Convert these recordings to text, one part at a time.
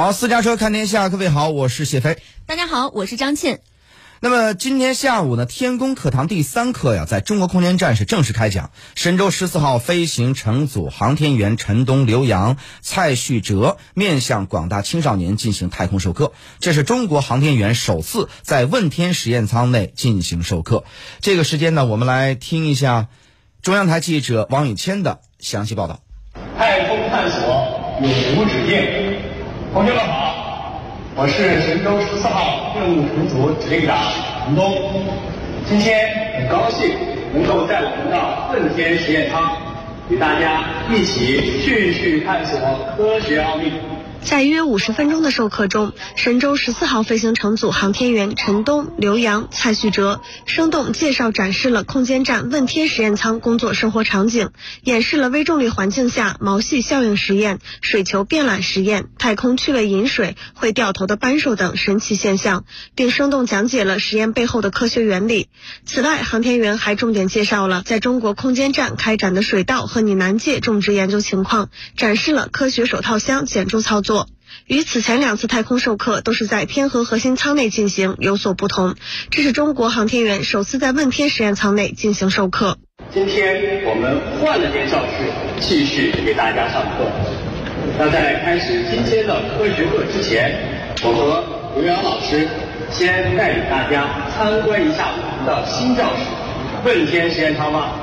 好，私家车看天下，各位好，我是谢飞。大家好，我是张倩。那么今天下午呢，天宫课堂第三课呀，在中国空间站是正式开讲。神舟十四号飞行乘组航天员陈冬、刘洋、蔡旭哲面向广大青少年进行太空授课，这是中国航天员首次在问天实验舱内进行授课。这个时间呢，我们来听一下中央台记者王宇谦的详细报道。太空探索永无止境，同学们好。我是神舟十四号任务乘组指令长陈冬，今天很高兴能够在我们的问天实验舱与大家一起继续探索科学奥秘。在约五十分钟的授课中，神舟十四号飞行乘组航天员陈冬、刘洋、蔡旭哲生动介绍展示了空间站问天实验舱工作生活场景，演示了微重力环境下毛细效应实验、水球变懒实验、太空趣味饮水、会掉头的扳手等神奇现象，并生动讲解了实验背后的科学原理。此外，航天员还重点介绍了在中国空间站开展的水稻和拟南芥种植研究情况，展示了科学手套箱减重操作。与此前两次太空授课都是在天河核心舱内进行，有所不同。这是中国航天员首次在问天实验舱内进行授课。今天我们换了间教室，继续给大家上课。那在开始今天的科学课之前，我和刘洋老师先带领大家参观一下我们的新教室——问天实验舱吧。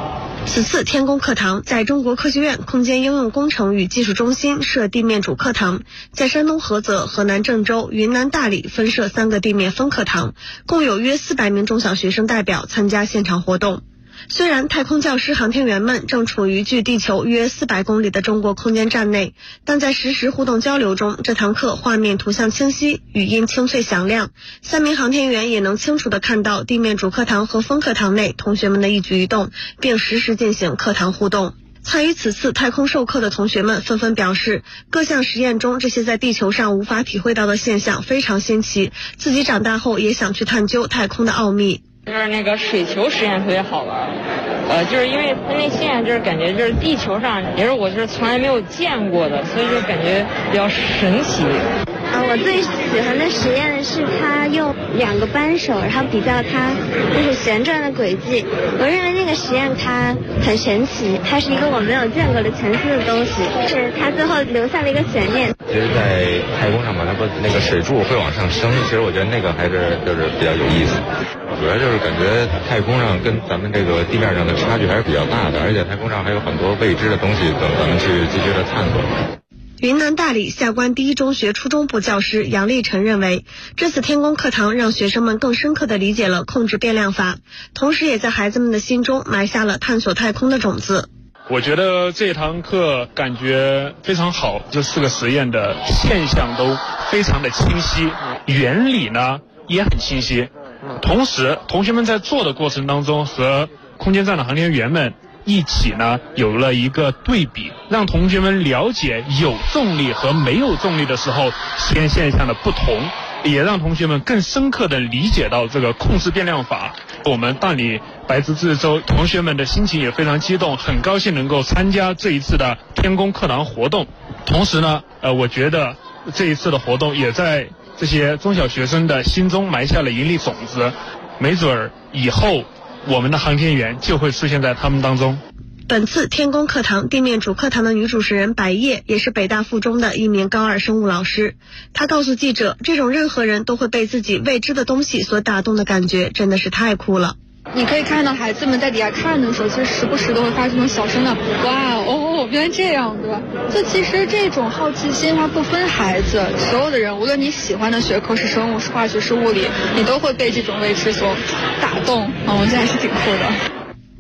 此次天宫课堂在中国科学院空间应用工程与技术中心设地面主课堂，在山东菏泽、河南郑州、云南大理分设三个地面分课堂，共有约四百名中小学生代表参加现场活动。虽然太空教师航天员们正处于距地球约四百公里的中国空间站内，但在实时互动交流中，这堂课画面图像清晰，语音清脆响亮。三名航天员也能清楚地看到地面主课堂和分课堂内同学们的一举一动，并实时进行课堂互动。参与此次太空授课的同学们纷纷表示，各项实验中这些在地球上无法体会到的现象非常新奇，自己长大后也想去探究太空的奥秘。就是那个水球实验特别好玩，呃，就是因为它那现象就是感觉就是地球上也是我就是从来没有见过的，所以就感觉比较神奇。啊，我最喜欢的实验是他用两个扳手，然后比较它就是旋转的轨迹。我认为那个实验它很神奇，它是一个我没有见过的全新的东西，是它最后留下了一个悬念。其实，在太空上嘛，它不那个水柱会往上升，其实我觉得那个还是就是比较有意思。主要就是感觉太空上跟咱们这个地面上的差距还是比较大的，而且太空上还有很多未知的东西等咱们去继续的探索。云南大理下关第一中学初中部教师杨立晨认为，这次天宫课堂让学生们更深刻地理解了控制变量法，同时也在孩子们的心中埋下了探索太空的种子。我觉得这堂课感觉非常好，这四个实验的现象都非常的清晰，原理呢也很清晰，同时同学们在做的过程当中和空间站的航天员们。一起呢，有了一个对比，让同学们了解有重力和没有重力的时候实验现象的不同，也让同学们更深刻的理解到这个控制变量法。我们大理白纸自治州同学们的心情也非常激动，很高兴能够参加这一次的天宫课堂活动。同时呢，呃，我觉得这一次的活动也在这些中小学生的心中埋下了一粒种子，没准儿以后。我们的航天员就会出现在他们当中。本次天宫课堂地面主课堂的女主持人白叶，也是北大附中的一名高二生物老师。她告诉记者：“这种任何人都会被自己未知的东西所打动的感觉，真的是太酷了。”你可以看到孩子们在底下看的时候，其实时不时都会发出那种小声的“哇哦，原来这样”，对吧？就其实这种好奇心，它不分孩子，所有的人，无论你喜欢的学科是生物、是化学、是物理，你都会被这种未知所打动。啊，我觉得还是挺酷的。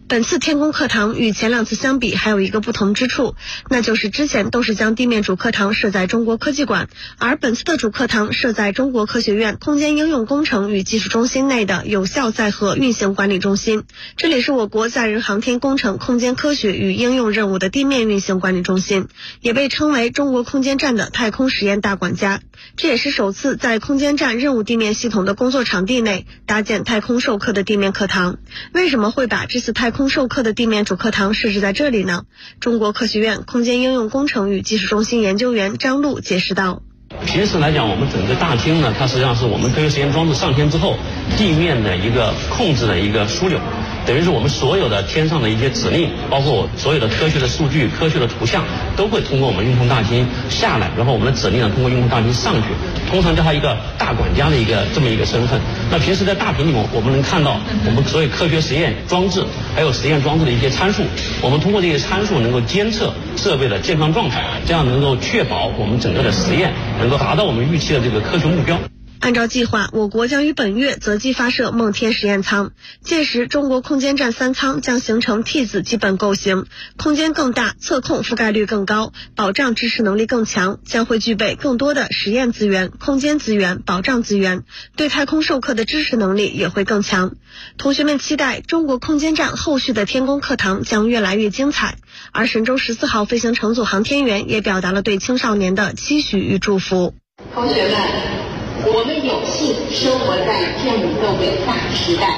本次天宫课堂与前两次相比，还有一个不同之处，那就是之前都是将地面主课堂设在中国科技馆，而本次的主课堂设在中国科学院空间应用工程与技术中心内的有效载荷运行管理中心。这里是我国载人航天工程空间科学与应用任务的地面运行管理中心，也被称为中国空间站的太空实验大管家。这也是首次在空间站任务地面系统的工作场地内搭建太空授课的地面课堂。为什么会把这次太空授课的地面主课堂设置在这里呢？中国科学院空间应用工程与技术中心研究员张璐解释道：“平时来讲，我们整个大厅呢，它实际上是我们科学实验装置上天之后，地面的一个控制的一个枢纽。等于是我们所有的天上的一些指令，包括所有的科学的数据、科学的图像，都会通过我们运控大厅下来，然后我们的指令呢通过运控大厅上去，通常叫它一个大管家的一个这么一个身份。那平时在大屏里面，我们能看到我们所有科学实验装置，还有实验装置的一些参数，我们通过这些参数能够监测设备的健康状态，这样能够确保我们整个的实验能够达到我们预期的这个科学目标。按照计划，我国将于本月择机发射梦天实验舱，届时中国空间站三舱将形成 T 字基本构型，空间更大，测控覆盖率更高，保障支持能力更强，将会具备更多的实验资源、空间资源、保障资源，对太空授课的支持能力也会更强。同学们期待中国空间站后续的天宫课堂将越来越精彩，而神舟十四号飞行乘组航天员也表达了对青少年的期许与祝福。同学们。我们有幸生活在这样一个伟大的时代，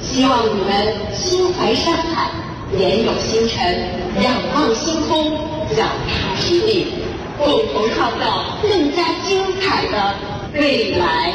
希望你们心怀山海，眼有星辰，仰望星空，脚踏实地，共同创造更加精彩的未来。